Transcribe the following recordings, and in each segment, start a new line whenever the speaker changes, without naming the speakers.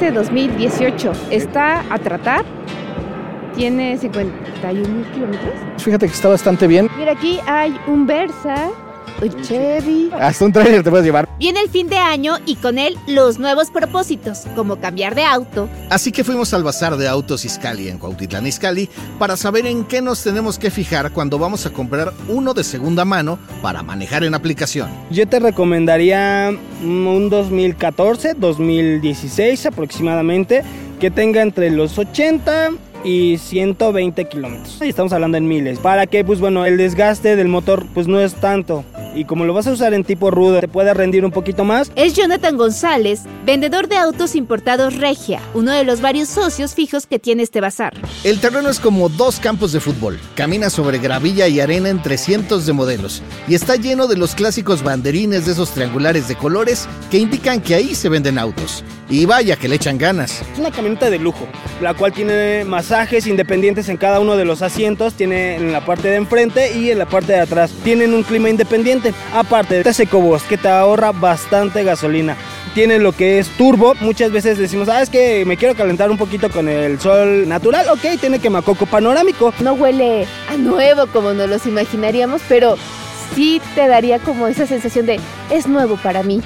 este 2018. Está a tratar. Tiene 51 kilómetros.
Fíjate que está bastante bien.
Mira, aquí hay un Versa, un Chevy.
Hasta un trailer te puedes llevar.
Viene el fin de año y con él los nuevos propósitos, como cambiar de auto.
Así que fuimos al bazar de autos Iscali en Cuautitlán Iscali para saber en qué nos tenemos que fijar cuando vamos a comprar uno de segunda mano para manejar en aplicación.
Yo te recomendaría un 2014, 2016 aproximadamente, que tenga entre los 80 y 120 kilómetros. Y estamos hablando en miles. Para que, pues bueno, el desgaste del motor pues no es tanto. Y como lo vas a usar en tipo rudo, te puede rendir un poquito más.
Es Jonathan González, vendedor de autos importados Regia, uno de los varios socios fijos que tiene este bazar.
El terreno es como dos campos de fútbol. Camina sobre gravilla y arena entre cientos de modelos. Y está lleno de los clásicos banderines de esos triangulares de colores que indican que ahí se venden autos. Y vaya que le echan ganas.
Es una camioneta de lujo, la cual tiene masajes independientes en cada uno de los asientos, tiene en la parte de enfrente y en la parte de atrás. Tienen un clima independiente. Aparte, este EcoBoost que te ahorra bastante gasolina. Tiene lo que es turbo. Muchas veces decimos, ah, es que me quiero calentar un poquito con el sol natural. Ok, tiene quemacoco panorámico.
No huele a nuevo como nos los imaginaríamos, pero sí te daría como esa sensación de es nuevo para mí.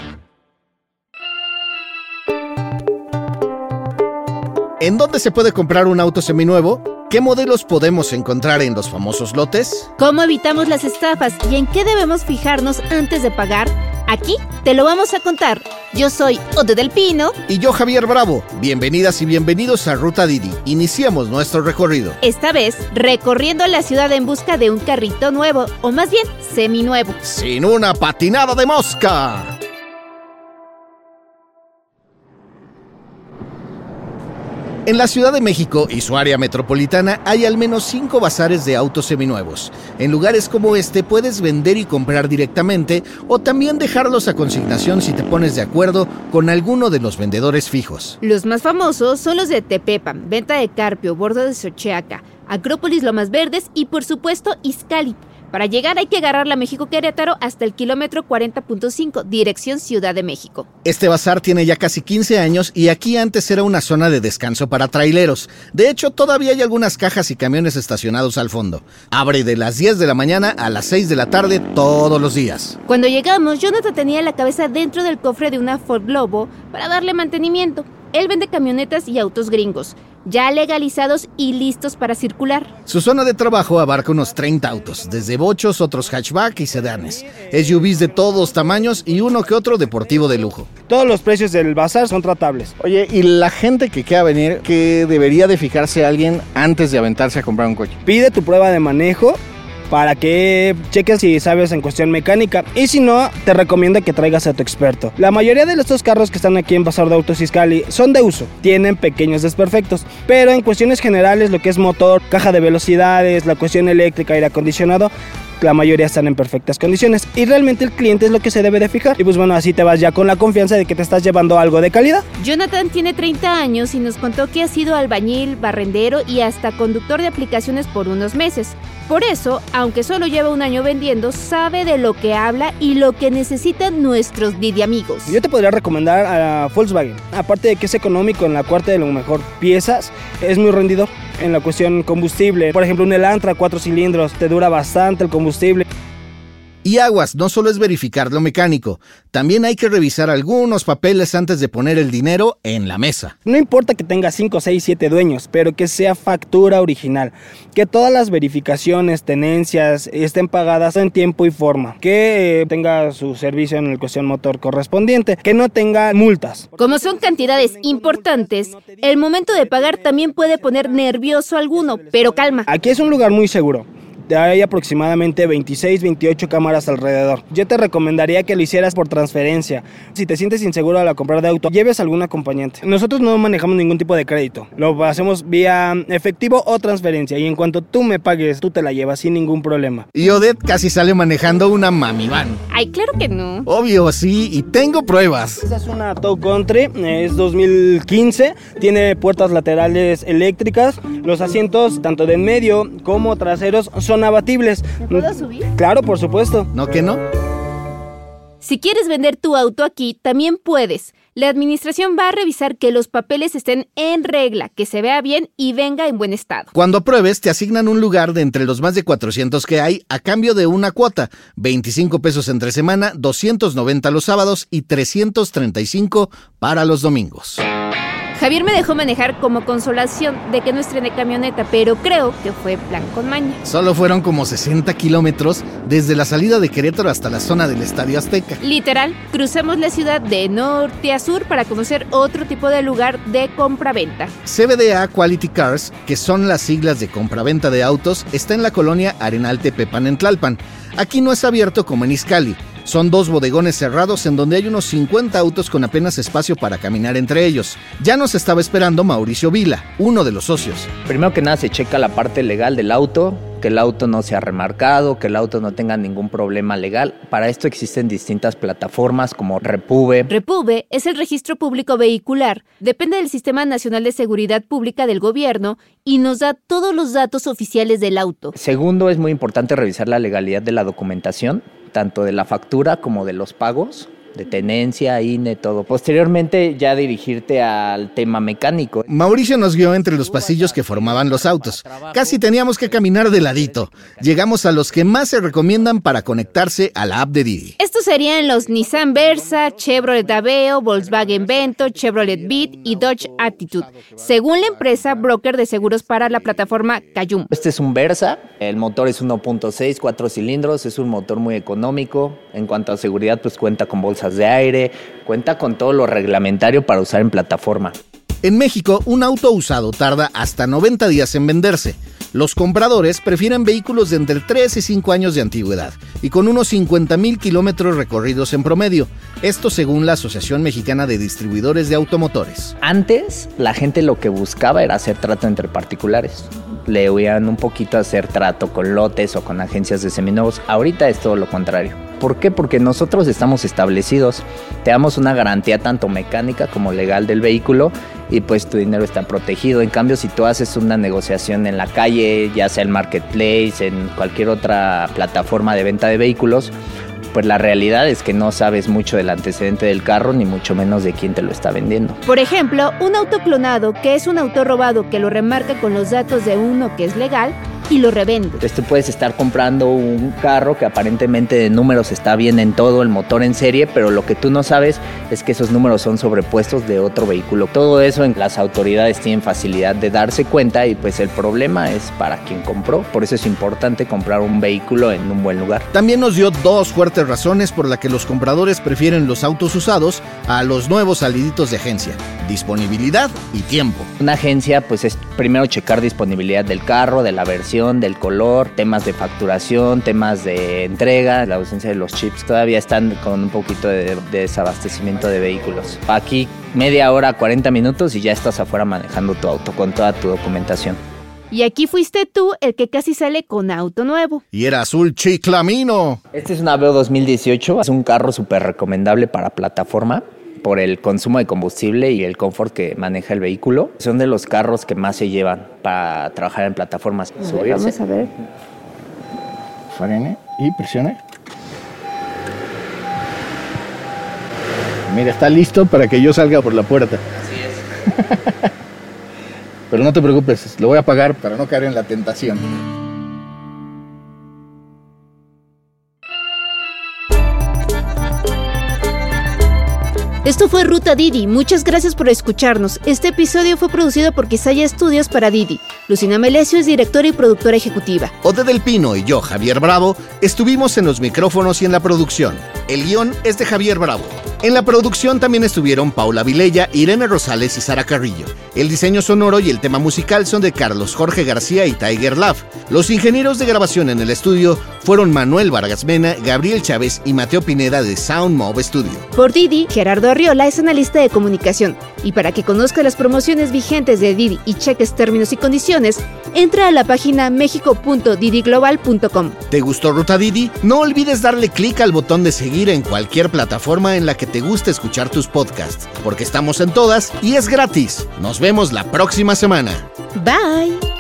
¿En dónde se puede comprar un auto seminuevo? ¿Qué modelos podemos encontrar en los famosos lotes?
¿Cómo evitamos las estafas y en qué debemos fijarnos antes de pagar? Aquí te lo vamos a contar. Yo soy Ode del Pino.
Y yo Javier Bravo. Bienvenidas y bienvenidos a Ruta Didi. Iniciamos nuestro recorrido.
Esta vez recorriendo la ciudad en busca de un carrito nuevo, o más bien seminuevo.
Sin una patinada de mosca. En la Ciudad de México y su área metropolitana hay al menos cinco bazares de autos seminuevos. En lugares como este puedes vender y comprar directamente o también dejarlos a consignación si te pones de acuerdo con alguno de los vendedores fijos.
Los más famosos son los de Tepepan, Venta de Carpio, Bordo de Xochiaca, Acrópolis Lomas Verdes y por supuesto Izcali. Para llegar hay que agarrar la México Querétaro hasta el kilómetro 40.5, dirección Ciudad de México.
Este bazar tiene ya casi 15 años y aquí antes era una zona de descanso para traileros. De hecho, todavía hay algunas cajas y camiones estacionados al fondo. Abre de las 10 de la mañana a las 6 de la tarde todos los días.
Cuando llegamos, Jonathan tenía la cabeza dentro del cofre de una Ford Globo para darle mantenimiento. Él vende camionetas y autos gringos, ya legalizados y listos para circular.
Su zona de trabajo abarca unos 30 autos, desde bochos, otros hatchback y sedanes, SUVs de todos tamaños y uno que otro deportivo de lujo.
Todos los precios del bazar son tratables.
Oye, ¿y la gente que quiera venir, qué debería de fijarse alguien antes de aventarse a comprar un coche?
Pide tu prueba de manejo para que cheques si sabes en cuestión mecánica y si no, te recomiendo que traigas a tu experto. La mayoría de estos carros que están aquí en Bazar de Autos Iscali son de uso, tienen pequeños desperfectos, pero en cuestiones generales lo que es motor, caja de velocidades, la cuestión eléctrica, aire acondicionado, la mayoría están en perfectas condiciones y realmente el cliente es lo que se debe de fijar. Y pues bueno, así te vas ya con la confianza de que te estás llevando algo de calidad.
Jonathan tiene 30 años y nos contó que ha sido albañil, barrendero y hasta conductor de aplicaciones por unos meses. Por eso, aunque solo lleva un año vendiendo, sabe de lo que habla y lo que necesitan nuestros Didi amigos.
Yo te podría recomendar a Volkswagen. Aparte de que es económico en la cuarta de lo mejor piezas, es muy rendidor en la cuestión combustible. Por ejemplo, un Elantra 4 cilindros te dura bastante el combustible.
Y aguas, no solo es verificar lo mecánico, también hay que revisar algunos papeles antes de poner el dinero en la mesa.
No importa que tenga 5, 6, 7 dueños, pero que sea factura original, que todas las verificaciones, tenencias estén pagadas en tiempo y forma, que eh, tenga su servicio en el cuestión motor correspondiente, que no tenga multas.
Como son cantidades importantes, el momento de pagar también puede poner nervioso a alguno, pero calma.
Aquí es un lugar muy seguro hay aproximadamente 26, 28 cámaras alrededor. Yo te recomendaría que lo hicieras por transferencia. Si te sientes inseguro a la compra de auto, lleves algún acompañante. Nosotros no manejamos ningún tipo de crédito. Lo hacemos vía efectivo o transferencia y en cuanto tú me pagues, tú te la llevas sin ningún problema.
Y Odette casi sale manejando una mami van.
Ay, claro que no.
Obvio, sí, y tengo pruebas.
Esa es una Tow Country, es 2015, tiene puertas laterales eléctricas, los asientos tanto de en medio como traseros son abatibles.
¿Me puedo subir?
Claro, por supuesto.
¿No que no?
Si quieres vender tu auto aquí, también puedes. La administración va a revisar que los papeles estén en regla, que se vea bien y venga en buen estado.
Cuando apruebes, te asignan un lugar de entre los más de 400 que hay a cambio de una cuota, 25 pesos entre semana, 290 los sábados y 335 para los domingos.
Javier me dejó manejar como consolación de que no estrené camioneta, pero creo que fue plan con maña.
Solo fueron como 60 kilómetros desde la salida de Querétaro hasta la zona del Estadio Azteca.
Literal, cruzamos la ciudad de norte a sur para conocer otro tipo de lugar de compra-venta.
CBDA Quality Cars, que son las siglas de compraventa de autos, está en la colonia Arenal Tepepan en Tlalpan. Aquí no es abierto como en Izcali. Son dos bodegones cerrados en donde hay unos 50 autos con apenas espacio para caminar entre ellos. Ya nos estaba esperando Mauricio Vila, uno de los socios.
Primero que nada se checa la parte legal del auto, que el auto no sea remarcado, que el auto no tenga ningún problema legal. Para esto existen distintas plataformas como Repube.
Repube es el registro público vehicular, depende del Sistema Nacional de Seguridad Pública del gobierno y nos da todos los datos oficiales del auto.
Segundo, es muy importante revisar la legalidad de la documentación tanto de la factura como de los pagos de tenencia, INE, todo. Posteriormente ya dirigirte al tema mecánico.
Mauricio nos guió entre los pasillos que formaban los autos. Casi teníamos que caminar de ladito. Llegamos a los que más se recomiendan para conectarse a la app de Didi.
Estos serían los Nissan Versa, Chevrolet Aveo, Volkswagen Vento, Chevrolet Beat y Dodge Attitude, según la empresa broker de seguros para la plataforma Cayum.
Este es un Versa, el motor es 1.6, 4 cilindros, es un motor muy económico. En cuanto a seguridad, pues cuenta con bolsa de aire, cuenta con todo lo reglamentario para usar en plataforma.
En México, un auto usado tarda hasta 90 días en venderse. Los compradores prefieren vehículos de entre 3 y 5 años de antigüedad y con unos 50 mil kilómetros recorridos en promedio. Esto según la Asociación Mexicana de Distribuidores de Automotores.
Antes, la gente lo que buscaba era hacer trato entre particulares. Le huían un poquito hacer trato con lotes o con agencias de seminuevos. Ahorita es todo lo contrario. ¿Por qué? Porque nosotros estamos establecidos, te damos una garantía tanto mecánica como legal del vehículo y pues tu dinero está protegido. En cambio, si tú haces una negociación en la calle, ya sea en marketplace, en cualquier otra plataforma de venta de vehículos, pues la realidad es que no sabes mucho del antecedente del carro, ni mucho menos de quién te lo está vendiendo.
Por ejemplo, un auto clonado, que es un auto robado que lo remarca con los datos de uno que es legal, y lo revende.
Entonces tú puedes estar comprando un carro que aparentemente de números está bien en todo, el motor en serie, pero lo que tú no sabes es que esos números son sobrepuestos de otro vehículo. Todo eso en las autoridades tienen facilidad de darse cuenta y pues el problema es para quien compró. Por eso es importante comprar un vehículo en un buen lugar.
También nos dio dos fuertes razones por las que los compradores prefieren los autos usados a los nuevos saliditos de agencia. Disponibilidad y tiempo.
Una agencia pues es primero checar disponibilidad del carro, de la versión del color, temas de facturación, temas de entrega, la ausencia de los chips. Todavía están con un poquito de, desabastecimiento de vehículos. Aquí media hora, 40 minutos y ya estás afuera manejando tu auto con toda tu documentación.
Y aquí fuiste tú el que casi sale con auto nuevo.
Y era azul chiclamino.
Este es un Aveo 2018, es un carro súper recomendable para plataforma por el consumo de combustible y el confort que maneja el vehículo. Son de los carros que más se llevan para trabajar en plataformas.
vamos a ver.
Frene y presione. Mira, está listo para que yo salga por la puerta.
Así es.
Pero no te preocupes, lo voy a pagar para no caer en la tentación.
Esto fue Ruta Didi. Muchas gracias por escucharnos. Este episodio fue producido por Quisaya Estudios para Didi. Lucina Melesio es directora y productora ejecutiva.
Ode del Pino y yo, Javier Bravo, estuvimos en los micrófonos y en la producción. El guion es de Javier Bravo. En la producción también estuvieron Paula Vilella, Irene Rosales y Sara Carrillo. El diseño sonoro y el tema musical son de Carlos Jorge García y Tiger Love. Los ingenieros de grabación en el estudio fueron Manuel Vargas Mena, Gabriel Chávez y Mateo Pineda de Sound Mob Studio.
Por Didi, Gerardo Arriola es analista de comunicación. Y para que conozca las promociones vigentes de Didi y cheques términos y condiciones, entra a la página mexico.didiglobal.com.
¿Te gustó Ruta Didi? No olvides darle clic al botón de en cualquier plataforma en la que te guste escuchar tus podcasts, porque estamos en todas y es gratis. Nos vemos la próxima semana.
Bye.